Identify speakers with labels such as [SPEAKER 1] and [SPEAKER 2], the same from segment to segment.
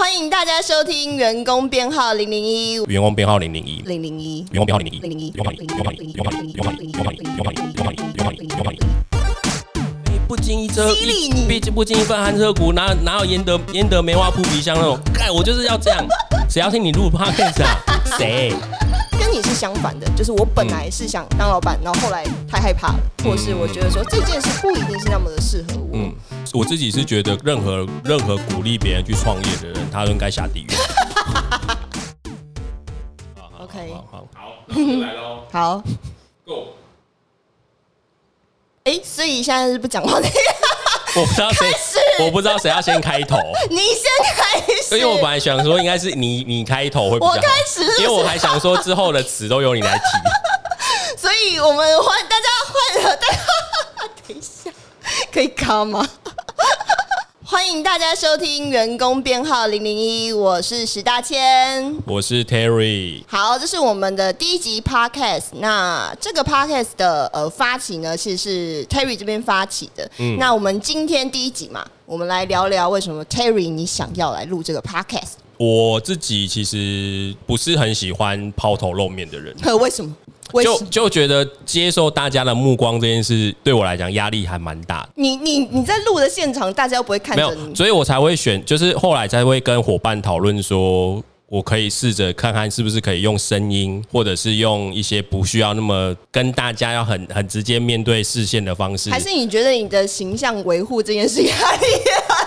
[SPEAKER 1] 欢迎大家收听员工编号零零一。
[SPEAKER 2] 员工编号零零一。
[SPEAKER 1] 零零一。
[SPEAKER 2] 员工编号零零一。
[SPEAKER 1] 零零一。
[SPEAKER 2] 员工编号零零一。零零一。零零一。零零一。不经意车，犀你！毕竟不经一。份寒车骨，哪哪有焉得焉得梅花扑鼻香那种？盖我就是要这样，谁要听你录？谁？
[SPEAKER 1] 跟你是相反的，就是我本来是想当老板，然后后来太害怕了，或是我觉得说这件事不一定是那么的适合我。
[SPEAKER 2] 嗯，我自己是觉得任何任何鼓励别人去创业的人，他都应该下地狱。
[SPEAKER 1] OK
[SPEAKER 2] 好好好，那我就来喽
[SPEAKER 1] 好
[SPEAKER 2] ，，Go！
[SPEAKER 1] 哎、所以现在是不讲话的，
[SPEAKER 2] 我不知道谁我不知道谁要先开头，
[SPEAKER 1] 你先开始，
[SPEAKER 2] 因为我本来想说应该是你你开头会比较好。
[SPEAKER 1] 我开始是是？
[SPEAKER 2] 因为我还想说之后的词都由你来提。
[SPEAKER 1] 所以我们换大家换了，大家 等一下可以卡吗？欢迎大家收听员工编号零零一，我是石大千。
[SPEAKER 2] 我是 Terry，
[SPEAKER 1] 好，这是我们的第一集 podcast。那这个 podcast 的呃发起呢，其实是 Terry 这边发起的。
[SPEAKER 2] 嗯
[SPEAKER 1] 那我们今天第一集嘛，我们来聊聊为什么 Terry 你想要来录这个 podcast？
[SPEAKER 2] 我自己其实不是很喜欢抛头露面的人，
[SPEAKER 1] 呵，为什么？为
[SPEAKER 2] 就？就觉得接受大家的目光这件事，对我来讲压力还蛮大的。
[SPEAKER 1] 你你你在录的现场，大家又不会看着你。
[SPEAKER 2] 所以我才会选，就是后来才会跟伙伴讨论说，我可以试着看看是不是可以用声音，或者是用一些不需要那么跟大家要很很直接面对视线的方式。
[SPEAKER 1] 还是你觉得你的形象维护这件事压力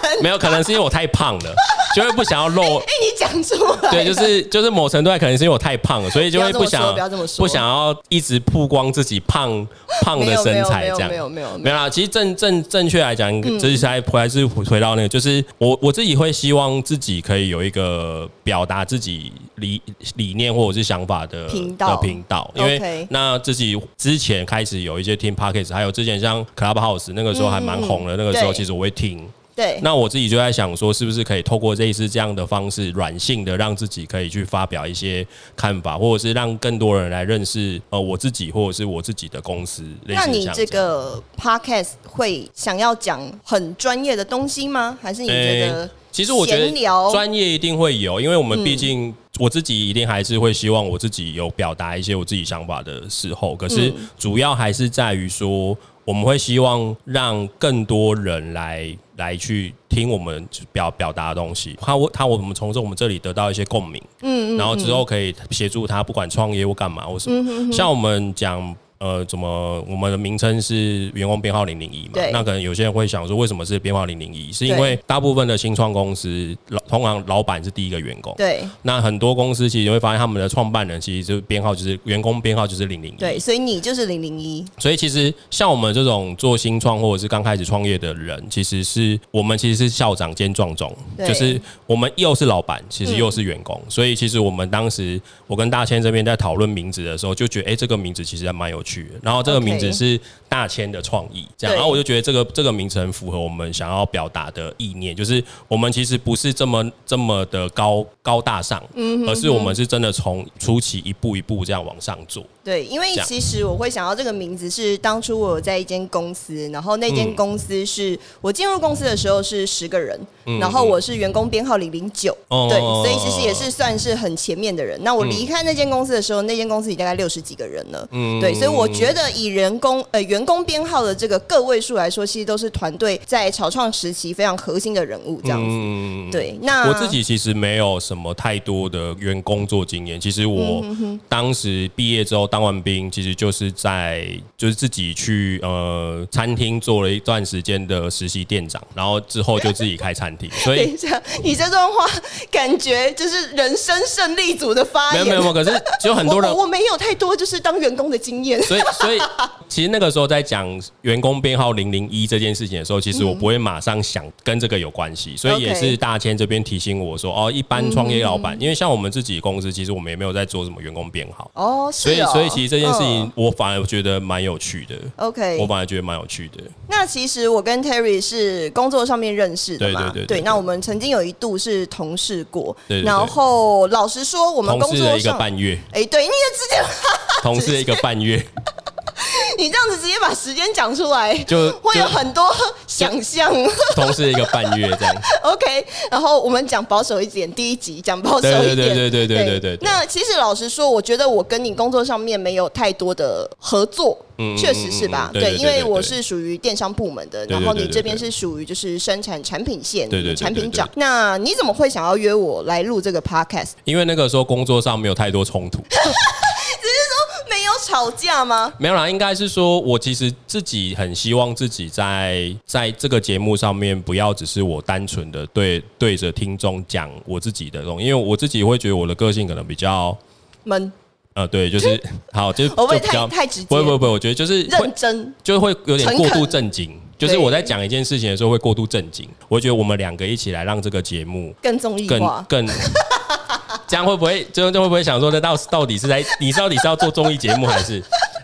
[SPEAKER 1] 很？
[SPEAKER 2] 没有，可能是因为我太胖了，就会不想要露。
[SPEAKER 1] 哎、你讲出来了。
[SPEAKER 2] 对，就是就是某程度上可能是因为我太胖了，所以就会
[SPEAKER 1] 不
[SPEAKER 2] 想
[SPEAKER 1] 不要这么说
[SPEAKER 2] 不想要一直曝光自己胖胖的身材这样。
[SPEAKER 1] 没有没有没有没有
[SPEAKER 2] 没有啦，其实正正正确来讲，这是还还是回到那个，就是我我自己会希望自己可以有一个表达自己理理念或者是想法的
[SPEAKER 1] 频道
[SPEAKER 2] 的频道，因为那自己之前开始有一些听 podcast，还有之前像 Clubhouse 那个时候还蛮红的，那个时候其实我会听。
[SPEAKER 1] 对，
[SPEAKER 2] 那我自己就在想说，是不是可以透过这一次这样的方式，软性的让自己可以去发表一些看法，或者是让更多人来认识呃我自己或者是我自己的公司。
[SPEAKER 1] 那你这个 podcast 会想要讲很专业的东西吗？还是你觉得
[SPEAKER 2] 诶其实我觉得专业一定会有，因为我们
[SPEAKER 1] 嗯
[SPEAKER 2] 毕竟我自己一定还是会希望我自己有表达一些我自己想法的时候，可是
[SPEAKER 1] 嗯
[SPEAKER 2] 主要还是在于说，我们会希望让更多人来来去听我们表表达的东西，他他我们从这我们这里得到一些共鸣，
[SPEAKER 1] 嗯
[SPEAKER 2] 然后之后可以协助他不管创业或干嘛或什
[SPEAKER 1] 嗯
[SPEAKER 2] 么，像我们讲。呃，怎么我们的名称是员工编号零零一嘛
[SPEAKER 1] 对？
[SPEAKER 2] 那可能有些人会想说，为什么是编号零零一？是因为大部分的新创公司，老通常老板是第一个员工。
[SPEAKER 1] 对
[SPEAKER 2] 那很多公司其实你会发现，他们的创办人其实就编号就是员工编号就是零零一。
[SPEAKER 1] 对，所以你就是零零一，
[SPEAKER 2] 所以其实像我们这种做新创或者是刚开始创业的人，其实是我们其实是校长兼壮总，
[SPEAKER 1] 对
[SPEAKER 2] 就是我们又是老板，其实
[SPEAKER 1] 嗯
[SPEAKER 2] 又是员工，所以其实我们当时我跟大千这边在讨论名字的时候，就觉得哎、诶这个名字其实还蛮有趣的。然后这个名字是大千的创意，这样，然后我就觉得这个这个名字很符合我们想要表达的意念，就是我们其实不是这么这么的高高大上，
[SPEAKER 1] 嗯
[SPEAKER 2] 而是我们是真的从初期一步一步这样往上做。
[SPEAKER 1] 对，因为其实我会想到这个名字是当初我有在一间公司，然后那间
[SPEAKER 2] 嗯。
[SPEAKER 1] 公司是、我进入公司的时候是十个人，
[SPEAKER 2] 嗯
[SPEAKER 1] 然后我是员工编号零零九，
[SPEAKER 2] 哦
[SPEAKER 1] 对，所以其实也是算是很前面的人。那我离开那间公司的时候，那间公司已大概六十几个人了，
[SPEAKER 2] 嗯。
[SPEAKER 1] 对，所以我觉得以人工呃员工编号的这个个位数来说，其实都是团队在草创时期非常核心的人物这样子。
[SPEAKER 2] 嗯
[SPEAKER 1] 对，那
[SPEAKER 2] 我自己其实没有什么太多的员工作经验。其实我当时毕业之后当完兵，其实就是在就是自己去呃餐厅做了一段时间的实习店长，然后之后就自己开餐厅。所以
[SPEAKER 1] 你这段话感觉就是人生胜利组的发言。
[SPEAKER 2] 没有没有，可是就很多人
[SPEAKER 1] 我没有太多就是当员工的经验。
[SPEAKER 2] 所以，所以其实那个时候在讲员工编号零零一这件事情的时候，其实我不会马上想跟这个有关系，所以也是大千这边提醒我说，哦，一般创业老板，因为像我们自己公司，其实我们也没有在做什么员工编号，
[SPEAKER 1] 哦，
[SPEAKER 2] 所以，
[SPEAKER 1] 哦
[SPEAKER 2] 所以其实这件事情
[SPEAKER 1] 嗯，
[SPEAKER 2] 我反而觉得蛮有趣的
[SPEAKER 1] ，OK，
[SPEAKER 2] 我反而觉得蛮有趣的。
[SPEAKER 1] 那其实我跟 Terry 是工作上面认识的嘛，
[SPEAKER 2] 对对对对对
[SPEAKER 1] 那我们曾经有一度是同事过，然后老实说，我们
[SPEAKER 2] 同事的一个半月，
[SPEAKER 1] 哎，对，你也直接
[SPEAKER 2] 同事的一个半月，
[SPEAKER 1] 你这样子直接把时间讲出来，
[SPEAKER 2] 就
[SPEAKER 1] 会有很多想象。
[SPEAKER 2] 同时一个半月这样。
[SPEAKER 1] OK，然后我们讲保守一点，第一集讲保守一点。
[SPEAKER 2] 对对对对对对。
[SPEAKER 1] 那其实老实说，我觉得我跟你工作上面没有太多的合作。确实是吧？
[SPEAKER 2] 对，
[SPEAKER 1] 因为我是属于电商部门的，然后你这边是属于就是生产产品线，
[SPEAKER 2] 对对，
[SPEAKER 1] 产品长。那你怎么会想要约我来录这个 podcast？
[SPEAKER 2] 因为那个时候工作上没有太多冲突，只是说
[SPEAKER 1] 没有吵架吗？
[SPEAKER 2] 没有啦，应该是说我其实自己很希望自己在在这个节目上面不要只是我单纯的对对着听众讲我自己的东西，因为我自己会觉得我的个性可能比较
[SPEAKER 1] 闷，
[SPEAKER 2] 呃对，就是 好就是
[SPEAKER 1] 我会太太直接
[SPEAKER 2] 不会不会不会，我觉得就是会
[SPEAKER 1] 认真。
[SPEAKER 2] 就会有点
[SPEAKER 1] 诚
[SPEAKER 2] 过度
[SPEAKER 1] 恳
[SPEAKER 2] 震惊。就是我在讲一件事情的时候会过度震惊，我觉得我们两个一起来让这个节目
[SPEAKER 1] 更综艺
[SPEAKER 2] 更，这样会不会这样就会不会想说，那到到底是在你到底是要做综艺节目还是？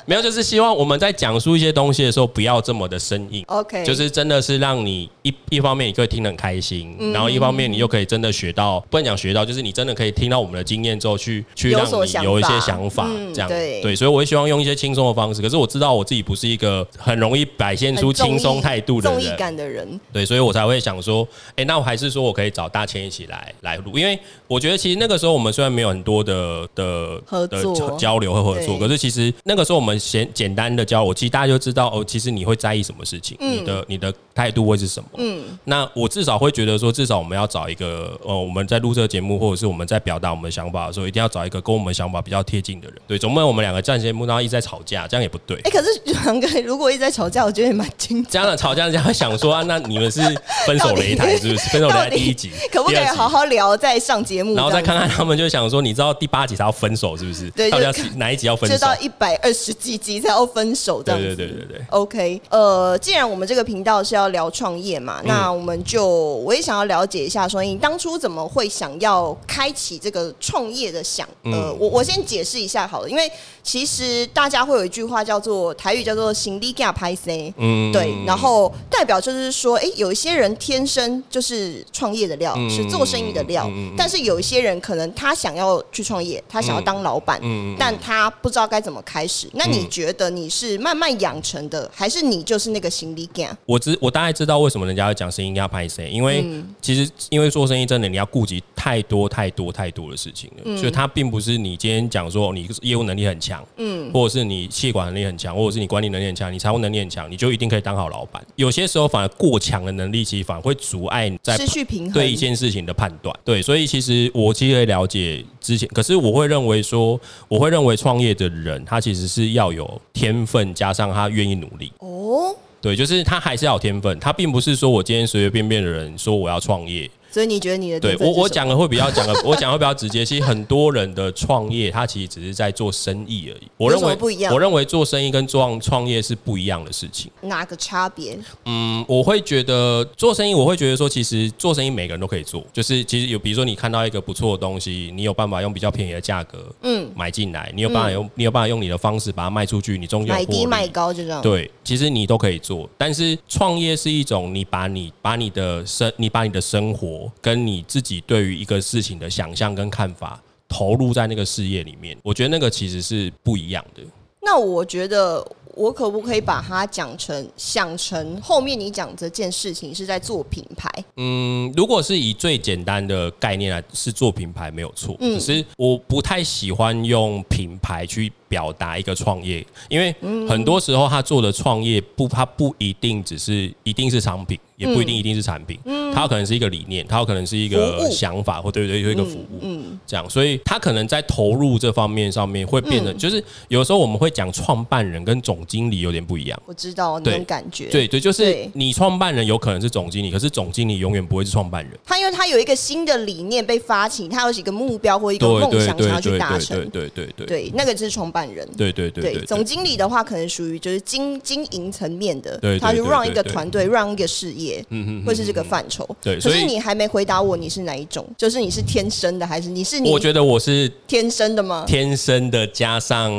[SPEAKER 2] 没有？就是希望我们在讲述一些东西的时候不要这么的生硬。
[SPEAKER 1] OK，
[SPEAKER 2] 就是真的是让你一一方面你可以听得很开心，
[SPEAKER 1] 嗯
[SPEAKER 2] 然后一方面你又可以真的学到，不能讲学到，就是你真的可以听到我们的经验之后去去让你有一些
[SPEAKER 1] 法
[SPEAKER 2] 想法，
[SPEAKER 1] 嗯
[SPEAKER 2] 这样
[SPEAKER 1] 对
[SPEAKER 2] 所以我会希望用一些轻松的方式。可是我知道我自己不是一个很容易摆现出轻松态度的人，
[SPEAKER 1] 感的人。
[SPEAKER 2] 对，所以我才会想说，哎、那我还是说我可以找大千一起来来录，因为我觉得其实那个时候我们虽然没有很多的的的
[SPEAKER 1] 合作
[SPEAKER 2] 交交流和合作，可是其实那个时候我们简简单的教我，其实大家就知道哦，其实你会在意什么事情，你的你的态度会是什么。
[SPEAKER 1] 嗯，
[SPEAKER 2] 那我至少会觉得说，至少我们要找一个呃，我们在录这个节目，或者是我们在表达我们的想法的时候，一定要找一个跟我们想法比较贴近的人。对，总不能我们两个站节目，然后一直在吵架，这样也不对。
[SPEAKER 1] 哎、可是两个如果一直在吵架，我觉得也蛮精彩。
[SPEAKER 2] 这样吵架，人家会想说啊，那你们是分手擂台是不是？分手擂台第一集，
[SPEAKER 1] 可不可以好好聊再上节目？
[SPEAKER 2] 然后再看看他们，就想说，你知道第八集他要分手是不是？
[SPEAKER 1] 对
[SPEAKER 2] 到底要哪一集要分手？
[SPEAKER 1] 子就到一百二十几集才要分手这样子。
[SPEAKER 2] 对对对对对。
[SPEAKER 1] OK，呃，既然我们这个频道是要聊创业嘛，那我们就我也想要了解一下，说你当初怎么会想要开启这个创业的想？呃，
[SPEAKER 2] 嗯
[SPEAKER 1] 我我先解释一下好了，因为其实大家会有一句话叫做台语叫做“行李架拍 C”，
[SPEAKER 2] 嗯
[SPEAKER 1] 对，然后代表就是说，哎、有一些人天生就是创业的料，
[SPEAKER 2] 嗯
[SPEAKER 1] 是做生意的料，但是有一些人可能他想要去创业，他想要当老板，但他不知道该怎么开始。那你觉得你是慢慢养成的，还是你就是那个行李架？
[SPEAKER 2] 我知我大概知道为什么人家要讲生意要拍谁，因为
[SPEAKER 1] 嗯
[SPEAKER 2] 其实因为做生意真的你要顾及太多太多太多的事情了，所以它并不是你今天讲说你业务能力很强，
[SPEAKER 1] 嗯，
[SPEAKER 2] 或者是你气管能力很强，或者是你管理能力很强，你财务能力很强，你就一定可以当好老板。有些时候反而过强的能力，其实反而会阻碍你在
[SPEAKER 1] 失去平衡。
[SPEAKER 2] 对一件事情的判断。对，所以其实我其实也了解之前，可是我会认为说，我会认为创业的人他其实是要有天分，加上他愿意努力。
[SPEAKER 1] 哦，
[SPEAKER 2] 对，就是他还是要有天分，他并不是说我今天随随便便的人说我要创业。
[SPEAKER 1] 所以你觉得你的
[SPEAKER 2] 对我我讲的会比较讲的，我讲的会比较直接。其实很多人的创业，他其实只是在做生意而已。我认为
[SPEAKER 1] 不一样
[SPEAKER 2] 我认为做生意跟创创业是不一样的事情。
[SPEAKER 1] 哪个差别？
[SPEAKER 2] 嗯，我会觉得做生意，我会觉得说，其实做生意每个人都可以做。就是其实有，比如说你看到一个不错的东西，你有办法用比较便宜的价格，
[SPEAKER 1] 嗯，
[SPEAKER 2] 买进来，你有办法用，你有办法用你的方式把它卖出去，你终究有获利
[SPEAKER 1] 买低卖高就这样。
[SPEAKER 2] 对，其实你都可以做，但是创业是一种你把你把你的生你把你的生活跟你自己对于一个事情的想象跟看法投入在那个事业里面，我觉得那个其实是不一样的。
[SPEAKER 1] 那我觉得，我可不可以把它讲成想成后面你讲这件事情是在做品牌？
[SPEAKER 2] 嗯，如果是以最简单的概念来是做品牌没有错，
[SPEAKER 1] 嗯。
[SPEAKER 2] 只是我不太喜欢用品牌去表达一个创业，因为
[SPEAKER 1] 嗯
[SPEAKER 2] 很多时候他做的创业不，他不一定只是一定是商品，也不一定一定是产品，它有可能是一个理念，它有可能是一个想法，或对对，有一个服务，
[SPEAKER 1] 嗯，
[SPEAKER 2] 这样，所以他可能在投入这方面上面会变得，就是有时候我们会讲创办人跟总经理有点不一样。
[SPEAKER 1] 我知道那种感觉。
[SPEAKER 2] 对对，就是你创办人有可能是总经理，可是总经理永远不会是创办人。
[SPEAKER 1] 他因为他有一个新的理念被发起，他有几个目标或一个梦想想要去达成。
[SPEAKER 2] 对对对对
[SPEAKER 1] 对，那个就是创办人。
[SPEAKER 2] 对对对对，
[SPEAKER 1] 总经理的话，可能属于就是经经营层面的，他就
[SPEAKER 2] 对
[SPEAKER 1] run 一个团队，run 一个事业，
[SPEAKER 2] 嗯嗯
[SPEAKER 1] 会是这个范畴。可
[SPEAKER 2] 对可
[SPEAKER 1] 是你还没回答我，你是哪一种？就是你是天生的，还是你是你
[SPEAKER 2] 我觉得我是
[SPEAKER 1] 天生的吗？
[SPEAKER 2] 天生的加上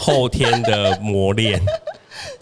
[SPEAKER 2] 后天的磨练。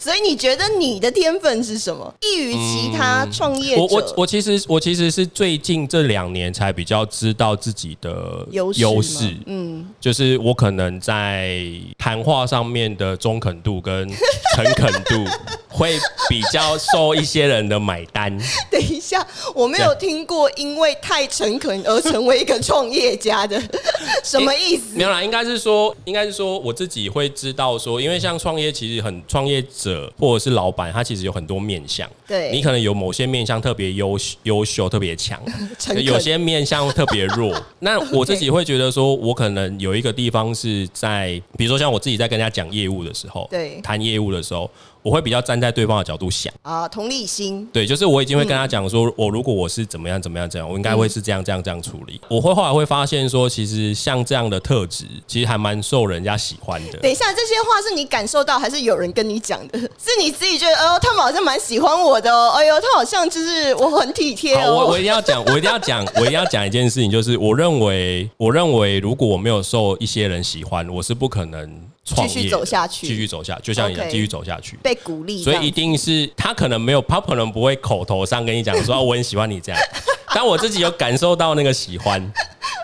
[SPEAKER 1] 所以你觉得你的天分是什么？异于其他创业者？
[SPEAKER 2] 我我我其实我其实是最近这两年才比较知道自己的
[SPEAKER 1] 优势
[SPEAKER 2] 优势，
[SPEAKER 1] 嗯，
[SPEAKER 2] 就是我可能在谈话上面的中肯度跟 诚恳度会比较受一些人的买单。
[SPEAKER 1] 等一下，我没有听过因为太诚恳而成为一个创业家的，什么意思？
[SPEAKER 2] 没有啦，应该是说，应该是说我自己会知道说，因为像创业，其实很创业者或者是老板，他其实有很多面相。
[SPEAKER 1] 对。
[SPEAKER 2] 你可能有某些面相特别优优秀、特别强。有些面相特别弱。那我自己会觉得说，我可能有一个地方是在，比如说像我自己在跟人家讲业务的时候，
[SPEAKER 1] 对。
[SPEAKER 2] 谈业务的时候，我会比较站在对方的角度想。
[SPEAKER 1] 啊，同理心，
[SPEAKER 2] 对，就是我已经会跟他讲说，我如果我是怎么样怎么样怎样，我应该会是这样这样这样处理。我会后来会发现说，其实像这样的特质，其实还蛮受人家喜欢的。
[SPEAKER 1] 等一下，这些话是你感受到，还是有人跟你讲的？是你自己觉得，哦，他们好像蛮喜欢我的哦，哎呦，他好像就是我很体贴
[SPEAKER 2] 好，我我
[SPEAKER 1] 哦
[SPEAKER 2] 一。定要讲，我一定要讲，我一定要讲一件事情，就是我认为，我认为如果我没有受一些人喜欢，我是不可能创业
[SPEAKER 1] 继续走下去
[SPEAKER 2] 继续走下，就像你继续走下去。
[SPEAKER 1] 被鼓励
[SPEAKER 2] 所以一定是他可能没有，他可能不会口头上跟你讲说、哦我很喜欢你这样，但我自己有感受到那个喜欢。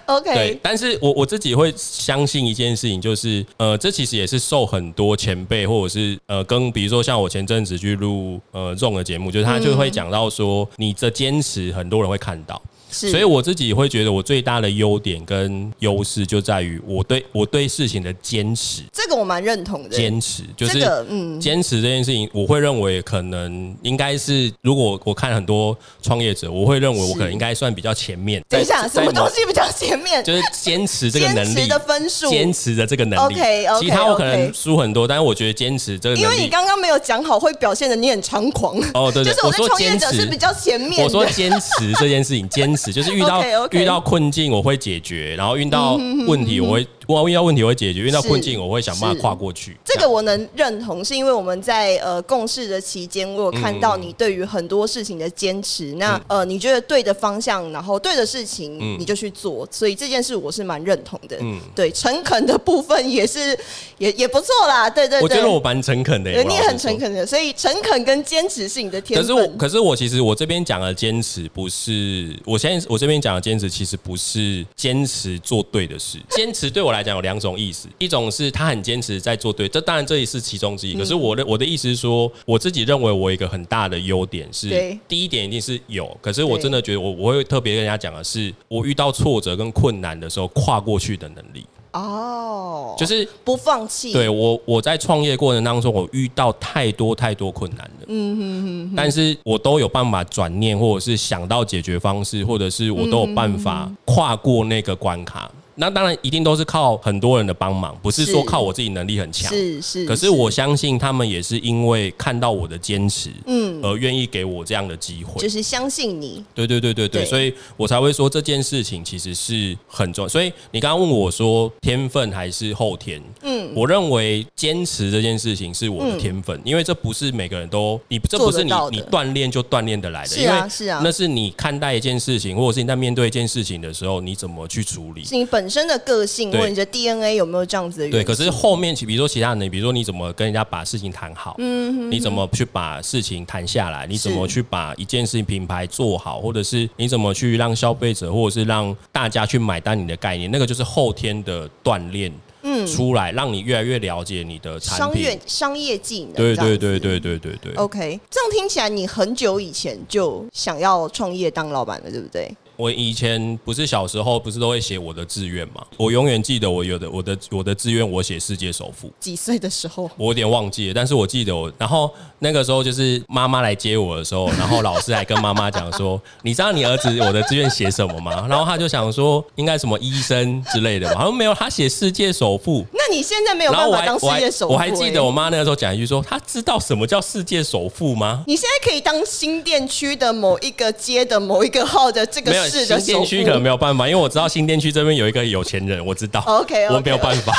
[SPEAKER 2] 对
[SPEAKER 1] OK，，
[SPEAKER 2] 但是我我自己会相信一件事情，就是呃，这其实也是受很多前辈或者是呃，跟比如说像我前阵子去录呃 Zone 的节目，就是他就会讲到说，你的坚持很多人会看到。
[SPEAKER 1] 是，
[SPEAKER 2] 所以我自己会觉得，我最大的优点跟优势就在于我对我对事情的坚持，
[SPEAKER 1] 这个我蛮认同的。
[SPEAKER 2] 坚持就是
[SPEAKER 1] 嗯
[SPEAKER 2] 坚持这件事情，我会认为可能应该是，如果我看很多创业者，我会认为我可能应该算比较前面。
[SPEAKER 1] 等一下，什么东西比较前面？
[SPEAKER 2] 就是坚持这个能力
[SPEAKER 1] 坚持的分数
[SPEAKER 2] 坚持的这个能力。
[SPEAKER 1] OK，OK，
[SPEAKER 2] 其他我可能输很多，但是我觉得坚持这个
[SPEAKER 1] 因为你。刚刚没有讲好，会表现的你很猖狂。
[SPEAKER 2] 哦，对对，
[SPEAKER 1] 就是我在
[SPEAKER 2] 说
[SPEAKER 1] 创业
[SPEAKER 2] 坚持
[SPEAKER 1] 者是比较前面。
[SPEAKER 2] 我说坚持这件事情，坚持就是遇到 遇到困境我会解决，然后遇到问题我会，我遇到问题我会解决，遇到
[SPEAKER 1] 是
[SPEAKER 2] 困境我会想办法跨过去。
[SPEAKER 1] 这个我能认同，是因为我们在呃共事的期间，我有看到你对于很多事情的坚持。那呃，你觉得对的方向，然后对的事情，
[SPEAKER 2] 嗯
[SPEAKER 1] 你就去做。所以这件事我是蛮认同的。
[SPEAKER 2] 嗯
[SPEAKER 1] 对，诚恳的部分也是也也不错啦。对对对，
[SPEAKER 2] 我觉得我蛮诚恳的
[SPEAKER 1] 你也。很诚恳的，所以诚恳跟坚持是你的天分。
[SPEAKER 2] 可是我，可是我其实我这边讲的坚持不是，我现在我这边讲的坚持其实不是坚持做对的事。坚持对我来讲有两种意思，一种是他很坚持在做对，这当然这也是其中之一。可是我的我的意思是说，我自己认为我有一个很大的优点是，第一点一定是有，可是我真的觉得我我会特别跟人家讲的是，我遇到挫折跟困难的时候跨过去的能力，
[SPEAKER 1] 哦，
[SPEAKER 2] 就是
[SPEAKER 1] 不放弃。
[SPEAKER 2] 对我，我在创业过程当中，我遇到太多太多困难了。嗯哼哼但是我都有办法转念，或者是想到解决方式，或者是我都有办法跨过那个关卡。那当然一定都是靠很多人的帮忙，不是说靠我自己能力很强。
[SPEAKER 1] 是是。
[SPEAKER 2] 可是我相信他们也是因为看到我的坚持，
[SPEAKER 1] 嗯，
[SPEAKER 2] 而愿意给我这样的机会。
[SPEAKER 1] 就是相信你。
[SPEAKER 2] 对对对对对，
[SPEAKER 1] 对
[SPEAKER 2] 所以我才会说这件事情其实是很重要。所以你刚刚问我说天分还是后天，嗯，我认为坚持这件事情是我的天分，因为这不是每个人都你这不是你你锻炼就锻炼得来的，
[SPEAKER 1] 是啊
[SPEAKER 2] 因为
[SPEAKER 1] 是啊
[SPEAKER 2] 那是你看待一件事情，或者是你在面对一件事情的时候，你怎么去处理。
[SPEAKER 1] 是你本身的个性，或者你的 DNA 有没有这样子的？
[SPEAKER 2] 对，可是后面其比如说其他人，比如说你怎么跟人家把事情谈好，嗯，你怎么去把事情谈下来，你怎么去把一件事情品牌做好，或者是你怎么去让消费者或者是让大家去买单你的概念，那个就是后天的锻炼，嗯，出来让你越来越了解你的产
[SPEAKER 1] 商业。商业技能。
[SPEAKER 2] 对对对对对对对。
[SPEAKER 1] OK，这样听起来你很久以前就想要创业当老板了，对不对？
[SPEAKER 2] 我以前不是小时候不是都会写我的志愿嘛？我永远记得我有的我的我的志愿，我写世界首富。
[SPEAKER 1] 几岁的时候？
[SPEAKER 2] 我有点忘记了，但是我记得我，然后那个时候就是妈妈来接我的时候，然后老师还跟妈妈讲说：“ 你知道你儿子我的志愿写什么吗？”然后他就想说应该什么医生之类的吧，好像没有，他写世界首富。
[SPEAKER 1] 那你现在没有办法当世界首富、
[SPEAKER 2] 我还记得
[SPEAKER 1] 欸
[SPEAKER 2] 我妈那个时候讲一句说：“他知道什么叫世界首富吗
[SPEAKER 1] 你现在可以当新店区的某一个街的某一个号的这？”个
[SPEAKER 2] 没有，
[SPEAKER 1] 市的。
[SPEAKER 2] 新店区可能没有办法，因为我知道新店区这边有一个有钱人，我知道。
[SPEAKER 1] OK，OK
[SPEAKER 2] 我没有办法。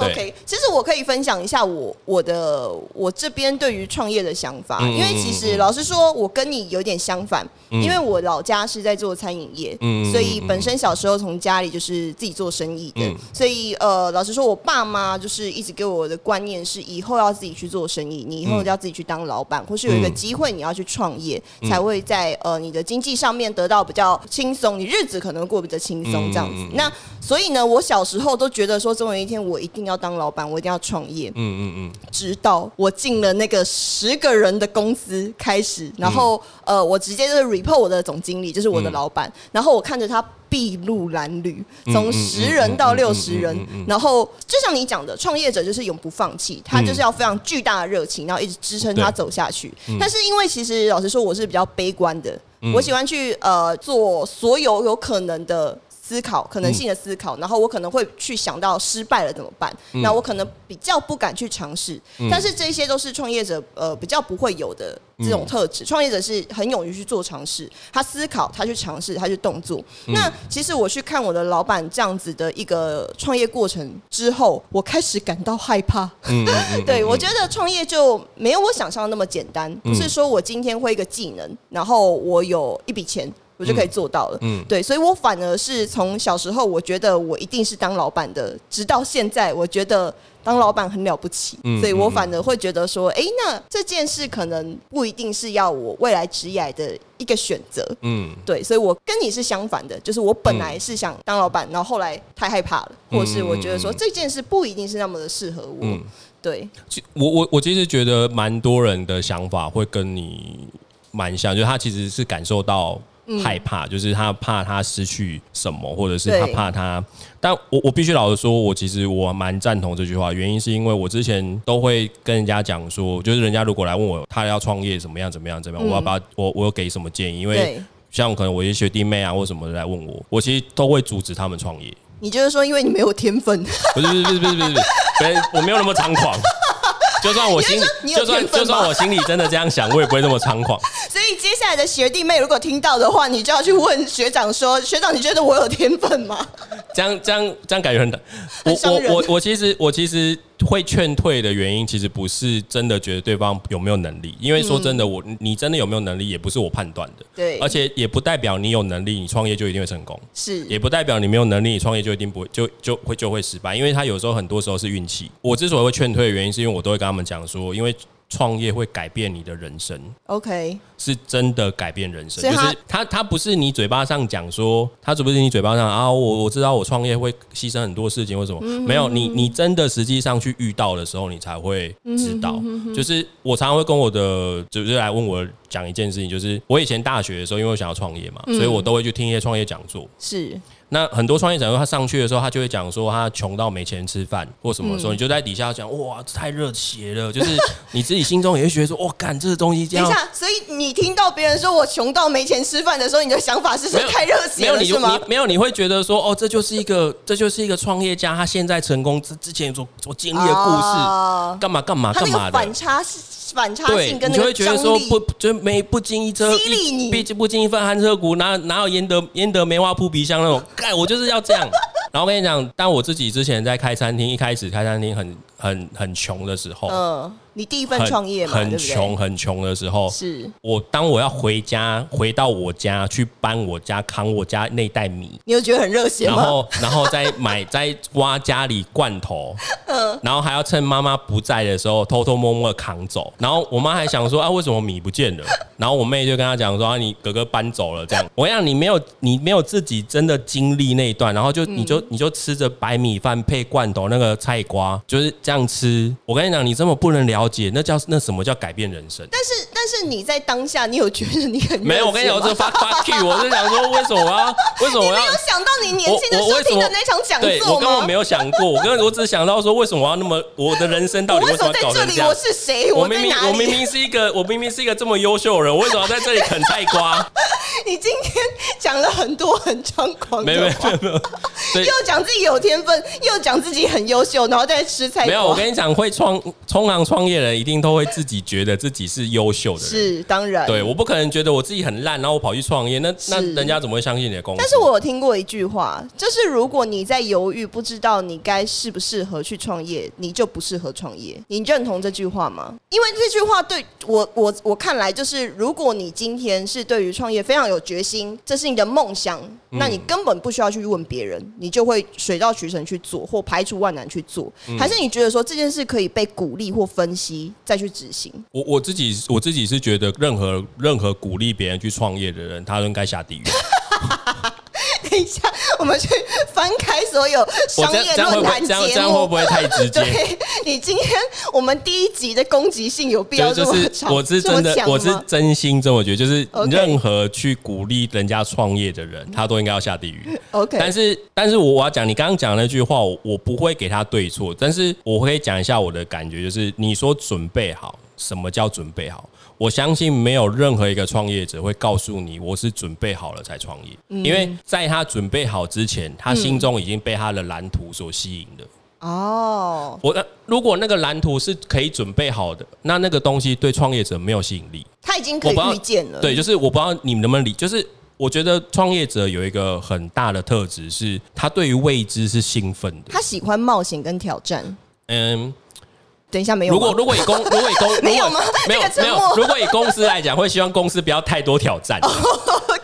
[SPEAKER 2] 对。
[SPEAKER 1] OK，其实我可以分享一下我我的我这边对于创业的想法，
[SPEAKER 2] 嗯
[SPEAKER 1] 因为其实老实说，我跟你有点相反，
[SPEAKER 2] 嗯。
[SPEAKER 1] 因为我老家是在做餐饮业，
[SPEAKER 2] 嗯
[SPEAKER 1] 所以本身小时候从家里就是自己做生意的，
[SPEAKER 2] 嗯。
[SPEAKER 1] 所以呃，老实说，我爸妈就是一直给我的观念是，以后要自己去做生意，你以后
[SPEAKER 2] 嗯。
[SPEAKER 1] 要自己去当老板，或是有一个
[SPEAKER 2] 嗯。
[SPEAKER 1] 机会你要去创业，才会在呃你的经济上面得到比较轻松，你日子可能过比较轻松这样子。那所以呢，我小时候都觉得说，总有一天我一定要当老板，我一定要创业。
[SPEAKER 2] 嗯嗯嗯，
[SPEAKER 1] 直到我进了那个十个人的公司开始，然后、呃，我直接就是 report 我的总经理，就是我的老板，然后我看着他筚路蓝缕，从
[SPEAKER 2] 嗯
[SPEAKER 1] 十人到六十人然后就像你讲的，创业者就是永不放弃，他就是要非常巨大的热情，然后一直支撑他走下去。但是因为其实老实说，我是比较悲观的，我喜欢去呃做所有有可能的。思考可能性的思考，然后我可能会去想到失败了怎么办？那我可能比较不敢去尝试，但是这些都是创业者呃比较不会有的这种特质。创业者是很勇于去做尝试，他思考，他去尝试，他去动作。那其实我去看我的老板这样子的一个创业过程之后，我开始感到害怕。对，我觉得创业就没有我想象的那么简单，不是说我今天会一个技能，然后我有一笔钱。我就可以做到了，
[SPEAKER 2] 嗯。
[SPEAKER 1] 对，所以我反而是从小时候，我觉得我一定是当老板的，直到现在，我觉得当老板很了不起，
[SPEAKER 2] 嗯
[SPEAKER 1] 所以我反而会觉得说，哎、那这件事可能不一定是要我未来职业的一个选择，
[SPEAKER 2] 嗯。
[SPEAKER 1] 对，所以我跟你是相反的，就是我本来是想当老板，然后后来太害怕了，或是我觉得说这件事不一定是那么的适合我，
[SPEAKER 2] 嗯。
[SPEAKER 1] 对，
[SPEAKER 2] 其我我我其实觉得蛮多人的想法会跟你蛮像，就是他其实是感受到害怕，就是他怕他失去什么，或者是他怕他。但我我必须老实说，我其实我蛮赞同这句话，原因是因为我之前都会跟人家讲说，就是人家如果来问我他要创业怎么样怎么样怎么样，我要把我我有给什么建议，因为。像可能我一些学弟妹啊或什么的来问我，我其实都会阻止他们创业。
[SPEAKER 1] 你就是说，因为你没有天分，
[SPEAKER 2] 不是不是不是不是不是，不是我没有那么猖狂。就算我心里就算就算我心里真的这样想，我也不会那么猖狂。
[SPEAKER 1] 所以接下来的学弟妹如果听到的话，你就要去问学长说：“学长，你觉得我有天分吗
[SPEAKER 2] 这样这样这样感觉很，我
[SPEAKER 1] 很伤人
[SPEAKER 2] 我我我其实我其实会劝退的原因，其实不是真的觉得对方有没有能力，因为说真的，我你真的有没有能力，也不是我判断的。
[SPEAKER 1] 对
[SPEAKER 2] 而且也不代表你有能力，你创业就一定会成功。？”
[SPEAKER 1] 是，
[SPEAKER 2] 也不代表你没有能力，你创业就一定不会就就会就会失败，因为他有时候很多时候是运气。我之所以会劝退的原因，是因为我都会跟他们讲说，因为创业会改变你的人生。
[SPEAKER 1] OK，
[SPEAKER 2] 是真的改变人生，就是他他不是你嘴巴上讲说，他只不是你嘴巴上啊，我我知道我创业会牺牲很多事情，为什么？
[SPEAKER 1] 嗯
[SPEAKER 2] 没有你你真的实际上去遇到的时候，你才会知道。
[SPEAKER 1] 嗯
[SPEAKER 2] 就是我常常会跟我的就是来问我讲一件事情，就是我以前大学的时候，因为我想要创业嘛，
[SPEAKER 1] 嗯
[SPEAKER 2] 所以我都会去听一些创业讲座。
[SPEAKER 1] 是
[SPEAKER 2] 那很多创业者他上去的时候，他就会讲说他穷到没钱吃饭或什么的时候，你就在底下讲哇，这太热血了，就是你自己心中也会觉得说，哇，干这个东西这样
[SPEAKER 1] 等一下，所以你听到别人说我穷到没钱吃饭的时候，你的想法是
[SPEAKER 2] 什么
[SPEAKER 1] 太热血了，
[SPEAKER 2] 没有你？没有你会觉得说哦，这就是一个这就是一个创业家，他现在成功之之前所所经历的故事，
[SPEAKER 1] 哦
[SPEAKER 2] 干嘛干嘛干嘛的
[SPEAKER 1] 反。差反差
[SPEAKER 2] 对，
[SPEAKER 1] 性跟
[SPEAKER 2] 你就会
[SPEAKER 1] 那个
[SPEAKER 2] 觉得说，不就没不经一车
[SPEAKER 1] 激励你
[SPEAKER 2] 一不不经一份寒彻骨，哪哪有焉得焉得梅花扑鼻香那种？盖，我就是要这样。然后我跟你讲，当我自己之前在开餐厅，一开始开餐厅很很很穷的时候，
[SPEAKER 1] 嗯，你第一份创业嘛，
[SPEAKER 2] 很穷很穷的时候，
[SPEAKER 1] 是
[SPEAKER 2] 我当我要回家回到我家去搬我家扛我家那袋米，
[SPEAKER 1] 你有觉得很热血
[SPEAKER 2] 然？后然后再买 再挖家里罐头，
[SPEAKER 1] 嗯
[SPEAKER 2] 然后还要趁妈妈不在的时候偷偷摸摸的扛走。然后我妈还想说啊，为什么米不见了？然后我妹就跟她讲说啊，你哥哥搬走了这样。我想你没有你没有自己真的经历那一段，然后就你就你就吃着白米饭配罐头那个菜瓜，就是这样吃。我跟你讲，你这么不能了解，那叫那什么叫改变人生？
[SPEAKER 1] 但是但是你在当下，你有觉得你很
[SPEAKER 2] 没有，我跟你讲，我这
[SPEAKER 1] 热血吗
[SPEAKER 2] fuck fuck you，我是想说，为什么我要 为什么我
[SPEAKER 1] 没有想到你年轻的时候听的那场讲座吗？
[SPEAKER 2] 我根本没有想过，我跟我只想到说，为什么我要那么我的人生到底为什么
[SPEAKER 1] 在这里？我？是谁？
[SPEAKER 2] 我明明？我明明是一个我明明是一个这么优秀的人，我为什么要在这里啃菜瓜？
[SPEAKER 1] 你今天讲了很多很猖狂
[SPEAKER 2] 没有
[SPEAKER 1] 又讲自己有天分，又讲自己很优秀，然后再吃菜瓜。
[SPEAKER 2] 没有，我跟你讲，会创冲行创业的人一定都会自己觉得自己是优秀的人。
[SPEAKER 1] 是当然，
[SPEAKER 2] 对，我不可能觉得我自己很烂，然后我跑去创业，那那人家怎么会相信你的工作？
[SPEAKER 1] 但是我有听过一句话，就是如果你在犹豫，不知道你该适不适合去创业，你就不适合创业。你认同这句话吗？因为这句话对我我我看来就是，如果你今天是对于创业非常有决心，这是你的梦想，那你根本不需要去问别人，你就会水到渠成去做，或排除万难去做。还是你觉得说这件事可以被鼓励或分析再去执行？
[SPEAKER 2] 我我自己我自己是觉得，任何任何鼓励别人去创业的人，他都应该下地狱。
[SPEAKER 1] 等一下，我们去翻开所有
[SPEAKER 2] 我
[SPEAKER 1] 商业论坛节目
[SPEAKER 2] 这样会不。会太直接？
[SPEAKER 1] 对你今天我们第一集的攻击性有必要
[SPEAKER 2] 就就是
[SPEAKER 1] 这么长？
[SPEAKER 2] 我是真的我是真心这么觉得，就是任何去鼓励人家创业的人，他都应该要下地狱。
[SPEAKER 1] OK，
[SPEAKER 2] 但是，但是我我要讲，你刚刚讲那句话，我我不会给他对错，但是我会讲一下我的感觉，就是你说准备好，什么叫准备好？我相信没有任何一个创业者会告诉你我是准备好了才创业，
[SPEAKER 1] 嗯
[SPEAKER 2] 因为在他准备好之前，他心中已经被他的蓝图所吸引了。
[SPEAKER 1] 哦，
[SPEAKER 2] 我那如果那个蓝图是可以准备好的，那那个东西对创业者没有吸引力。
[SPEAKER 1] 他已经可以预见了。
[SPEAKER 2] 对，就是我不知道你们能不能理，就是我觉得创业者有一个很大的特质是，他对于未知是兴奋的。
[SPEAKER 1] 他喜欢冒险跟挑战。
[SPEAKER 2] 嗯，
[SPEAKER 1] 等一下没有？
[SPEAKER 2] 如果如果以公 如果以公
[SPEAKER 1] 没有吗？
[SPEAKER 2] 没有没有，如果以公司来讲，会希望公司不要太多挑战。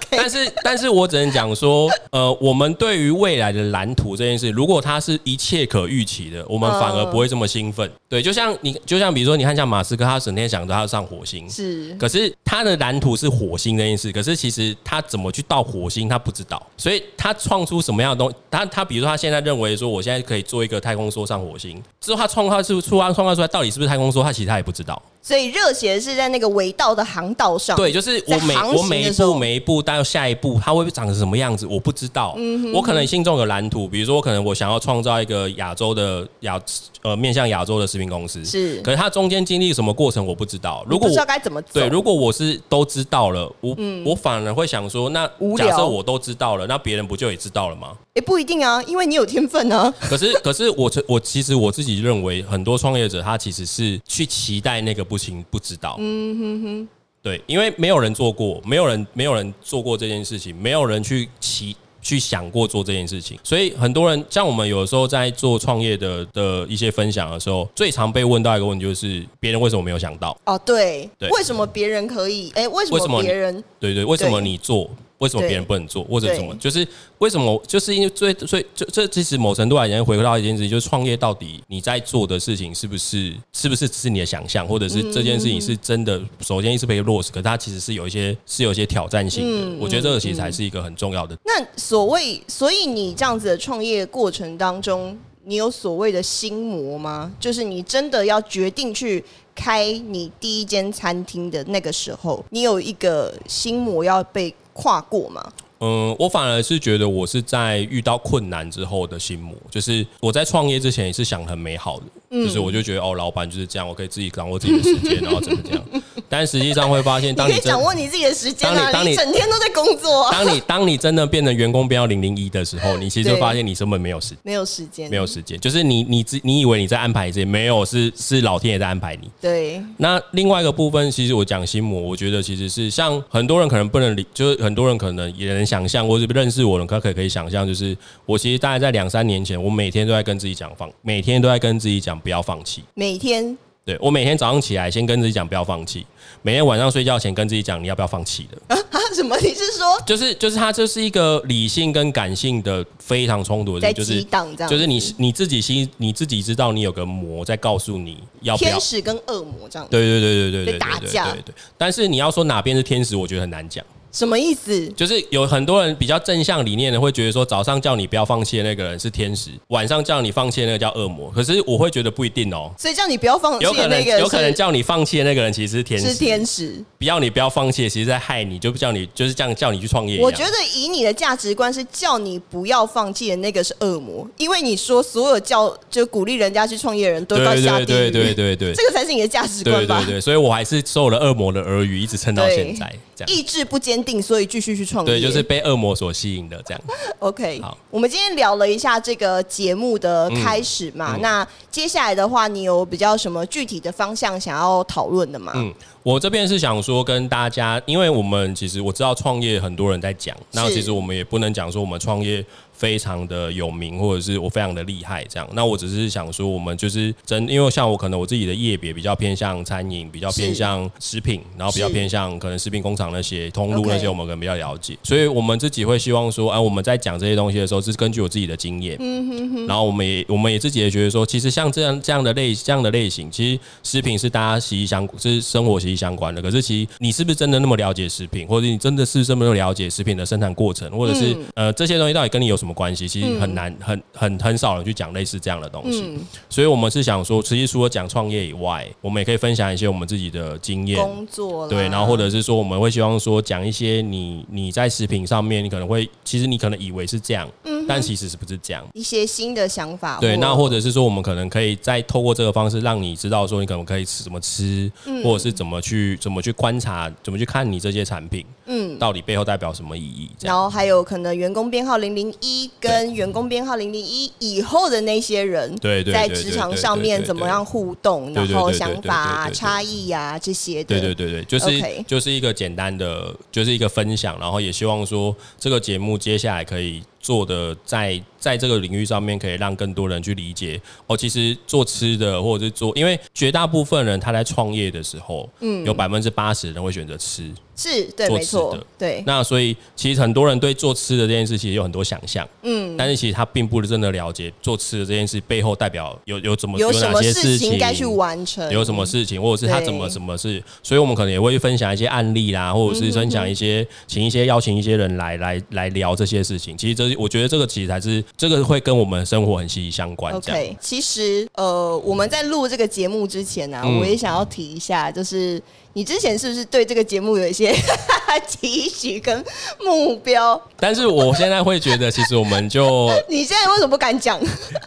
[SPEAKER 2] 但是，但是我只能讲说，呃，我们对于未来的蓝图这件事，如果它是一切可预期的，我们反而不会这么兴奋。对，就像你，就像比如说，你看像马斯克，他整天想着他要上火星，
[SPEAKER 1] 是。
[SPEAKER 2] 可是他的蓝图是火星这件事，可是其实他怎么去到火星，他不知道，所以他创出什么样的东西，他他比如说他现在认为说，我现在可以做一个太空梭上火星，之后他创造出出创造出来到底是不是太空梭，他其实他也不知道。
[SPEAKER 1] 所以热血是在那个轨道的航道上。
[SPEAKER 2] 对，就是我每我每一步每一步到下一步，它会长成什么样子，我不知道。
[SPEAKER 1] 嗯
[SPEAKER 2] 我可能心中有蓝图，比如说我可能我想要创造一个亚洲的亚呃面向亚洲的食品公司，
[SPEAKER 1] 是
[SPEAKER 2] 可是它中间经历什么过程我不知道。如果我
[SPEAKER 1] 不知道该怎么走。
[SPEAKER 2] 对，如果我是都知道了，我、我反而会想说，那假设我都知道了，那别人不就也知道了吗？
[SPEAKER 1] 也不一定啊，因为你有天分啊。
[SPEAKER 2] 可是，可是我我其实我自己认为，很多创业者他其实是去期待那个不行不知道。嗯哼哼。对，因为没有人做过，没有人没有人做过这件事情，没有人去骑去想过做这件事情，所以很多人像我们有时候在做创业的的一些分享的时候，最常被问到一个问题就是：别人为什么没有想到？
[SPEAKER 1] 哦，对，
[SPEAKER 2] 对
[SPEAKER 1] 为什么别人可以？哎，为什么别人？
[SPEAKER 2] 对对，为什么你做？为什么别人不能做，或者
[SPEAKER 1] 对
[SPEAKER 2] 什么？就是为什么？就是因为最最这这其实某程度而言，回归到一件事情，就是创业到底你在做的事情是不是是不是只是你的想象，或者是这件事情是真的？首先是被落实，可是它其实是有一些是有一些挑战性的。
[SPEAKER 1] 嗯
[SPEAKER 2] 我觉得这个其实才是一个很重要的。
[SPEAKER 1] 那所谓，所以你这样子的创业过程当中，你有所谓的心魔吗？就是你真的要决定去开你第一间餐厅的那个时候，你有一个心魔要被跨过吗？
[SPEAKER 2] 嗯，我反而是觉得我是在遇到困难之后的心魔，就是我在创业之前也是想很美好的，
[SPEAKER 1] 嗯
[SPEAKER 2] 就是我就觉得哦，老板就是这样，我可以自己掌握自己的时间，然后怎么这样。但实际上会发现，
[SPEAKER 1] 你可以
[SPEAKER 2] 当你
[SPEAKER 1] 掌握你自己的时间
[SPEAKER 2] 当你
[SPEAKER 1] 整天都在工作啊，
[SPEAKER 2] 当你当你真的变成员工编号零零一的时候，你其实就发现你根本没有时
[SPEAKER 1] 没有时间，
[SPEAKER 2] 没有时间，就是你你自你以为你在安排这些，没有是是老天爷在安排你。
[SPEAKER 1] 对，
[SPEAKER 2] 那另外一个部分，其实我讲心魔，我觉得其实是像很多人可能不能理，就是很多人可能也能想象，或者认识我的人，他可可以想象，就是我其实大概在两三年前，我每天都在跟自己讲放，每天都在跟自己讲不要放弃。
[SPEAKER 1] 每天
[SPEAKER 2] 对我每天早上起来先跟自己讲不要放弃，每天晚上睡觉前跟自己讲你要不要放弃的。
[SPEAKER 1] 啊什么？你是说
[SPEAKER 2] 就是就是它这是一个理性跟感性的非常冲突的就是？就是你你自己心你自己知道你有个魔在告诉你要不要
[SPEAKER 1] 天。使跟恶魔这样，
[SPEAKER 2] 对对对对对对
[SPEAKER 1] 打架
[SPEAKER 2] 对对。但是你要说哪边是天使，我觉得很难讲。
[SPEAKER 1] 什么意思？
[SPEAKER 2] 就是有很多人比较正向理念的，会觉得说早上叫你不要放弃的那个人是天使，晚上叫你放弃的那个叫恶魔。可是我会觉得不一定哦，
[SPEAKER 1] 所以叫你不要放弃
[SPEAKER 2] 有可能
[SPEAKER 1] 的那个
[SPEAKER 2] 有可能叫你放弃的那个人其实是天使，
[SPEAKER 1] 是天使。
[SPEAKER 2] 不要你不要放弃，其实在害你，就叫你就是这样叫你去创业。
[SPEAKER 1] 我觉得以你的价值观是叫你不要放弃的那个是恶魔，因为你说所有叫就鼓励人家去创业的人都要下地狱，
[SPEAKER 2] 对对对对对。
[SPEAKER 1] 这个才是你的价值观吧？
[SPEAKER 2] 对对对，所以我还是受了恶魔的耳语，一直撑到现在这样。
[SPEAKER 1] 意志不坚定，所以继续去创业。
[SPEAKER 2] 对，就是被恶魔所吸引的这样。
[SPEAKER 1] OK，
[SPEAKER 2] 好
[SPEAKER 1] 我们今天聊了一下这个节目的开始嘛，
[SPEAKER 2] 嗯
[SPEAKER 1] 那接下来的话，你有比较什么具体的方向想要讨论的吗？
[SPEAKER 2] 嗯，我这边是想说跟大家，因为我们其实我知道创业很多人在讲，那其实我们也不能讲说我们创业非常的有名，或者是我非常的厉害这样。那我只是想说，我们就是真，因为像我可能我自己的业别比较偏向餐饮，比较偏向食品，然后比较偏向可能食品工厂那些通路那些，我们可能比较了解，所以我们自己会希望说，哎、我们在讲这些东西的时候，是根据我自己的经验，嗯哼然后我们也我们也自己也觉得说，其实像这样这样的类这样的类型，其实食品是大家息息相是生活息息相关的。可是其实你是不是真的那么了解食品，或者你真的是这么了解食品的生产过程，或者是、
[SPEAKER 1] 嗯。
[SPEAKER 2] 呃这些东西到底跟你有什么关系？其实很难很很很少人去讲类似这样的东西。
[SPEAKER 1] 嗯，
[SPEAKER 2] 所以我们是想说，其实除了讲创业以外，我们也可以分享一些我们自己的经验。
[SPEAKER 1] 工作
[SPEAKER 2] 对，然后或者是说，我们会希望说讲一些你你在食品上面，你可能会其实你可能以为是这样，但其实是不是这样？
[SPEAKER 1] 一些新的想法，
[SPEAKER 2] 对，那或者是说，我们可能可以再透过这个方式，让你知道说，你可能可以吃怎么吃，
[SPEAKER 1] 嗯
[SPEAKER 2] 或者是怎么去怎么去观察，怎么去看你这些产品，
[SPEAKER 1] 嗯。
[SPEAKER 2] 到底背后代表什么意义？
[SPEAKER 1] 然后还有可能员工编号零零一跟员工编号零零一以后的那些人，
[SPEAKER 2] 对对对
[SPEAKER 1] 在职场上面怎么样互动，然后想法差异啊这些的，
[SPEAKER 2] 对对对对，就是就是一个简单的，就是一个分享，然后也希望说这个节目接下来可以做的在在这个领域上面，可以让更多人去理解哦。其实做吃的或者是做，因为绝大部分人他在创业的时候，嗯，有百分之八十人会选择吃。
[SPEAKER 1] 是对，没错
[SPEAKER 2] 的，
[SPEAKER 1] 对，
[SPEAKER 2] 那所以其实很多人对做吃的这件事其实有很多想象，
[SPEAKER 1] 嗯，
[SPEAKER 2] 但是其实他并不是真的了解做吃的这件事背后代表有有怎么
[SPEAKER 1] 有什
[SPEAKER 2] 些
[SPEAKER 1] 事
[SPEAKER 2] 情
[SPEAKER 1] 该去完成，
[SPEAKER 2] 有什么事情，或者是他怎么什么事，所以我们可能也会分享一些案例啦，或者是分享一些，请一些邀请一些人来来来聊这些事情。其实这我觉得这个其实才是这个会跟我们生活很息息相关。
[SPEAKER 1] OK，其实呃，我们在录这个节目之前呢、啊，
[SPEAKER 2] 嗯
[SPEAKER 1] 我也想要提一下，就是你之前是不是对这个节目有一些 期许跟目标？
[SPEAKER 2] 但是我现在会觉得，其实我们就
[SPEAKER 1] 你现在为什么不敢讲？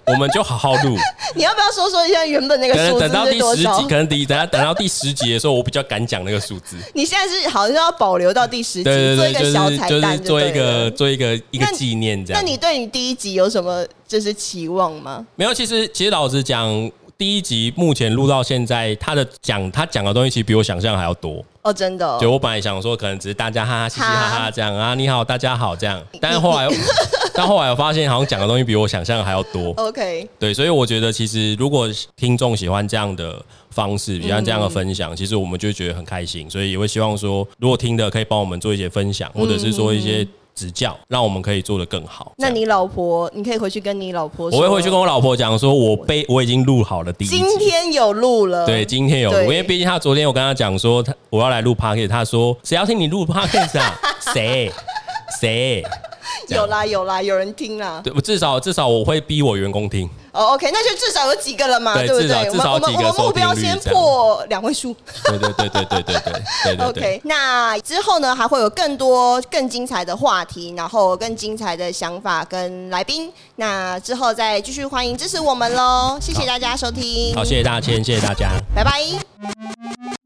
[SPEAKER 2] 我们就好好录，
[SPEAKER 1] 你要不要说说一下原本那个
[SPEAKER 2] 可能
[SPEAKER 1] 数字
[SPEAKER 2] 等到第十
[SPEAKER 1] 是多少
[SPEAKER 2] 集，可？能第等下等到第十集的时候，我比较敢讲那个数字。
[SPEAKER 1] 你现在是好像要保留到第十集，
[SPEAKER 2] 对对对，
[SPEAKER 1] 做一个小
[SPEAKER 2] 就是就
[SPEAKER 1] 彩蛋
[SPEAKER 2] 是做一
[SPEAKER 1] 对了
[SPEAKER 2] 个做一个一个
[SPEAKER 1] 那
[SPEAKER 2] 纪念这样。
[SPEAKER 1] 那你对你第一集有什么就是期望吗？
[SPEAKER 2] 没有，其实其实老实讲，第一集目前录到现在，他的讲他讲的东西其实比我想象还要多。
[SPEAKER 1] 哦，真的、哦，
[SPEAKER 2] 就我本来想说，可能只是大家哈哈嘻嘻哈哈这样啊，你好，大家好这样，但是后来，但后来我发现好像讲的东西比我想象的还要多。
[SPEAKER 1] OK，
[SPEAKER 2] 对，所以我觉得其实如果听众喜欢这样的方式，喜欢这样的分
[SPEAKER 1] 嗯。
[SPEAKER 2] 享，其实我们就觉得很开心，所以也会希望说，如果听的可以帮我们做一些分享，或者是说一些指教，让我们可以做得更好。
[SPEAKER 1] 那你老婆，你可以回去跟你老婆说，
[SPEAKER 2] 我会回去跟我老婆讲说，我被我已经录好了第一集。
[SPEAKER 1] 今天有录了，
[SPEAKER 2] 对，今天有录，因为毕竟他昨天我跟他讲说，他我要来录 podcast，他说谁要听你录 podcast 啊？谁？谁？
[SPEAKER 1] 有啦有啦，有人听啦。
[SPEAKER 2] 对，我至少至少我会逼我员工听。
[SPEAKER 1] 哦，OK，那就至少有几个了嘛，
[SPEAKER 2] 对
[SPEAKER 1] 对不对？
[SPEAKER 2] 至少
[SPEAKER 1] 我们我们我们目标先破两位数。
[SPEAKER 2] 对对对对对对对对对对。
[SPEAKER 1] OK，那之后呢，还会有更多更精彩的话题，然后更精彩的想法跟来宾。那之后再继续欢迎支持我们喽，谢谢大家收听，
[SPEAKER 2] 好，谢谢大千，谢谢大家。
[SPEAKER 1] 拜拜。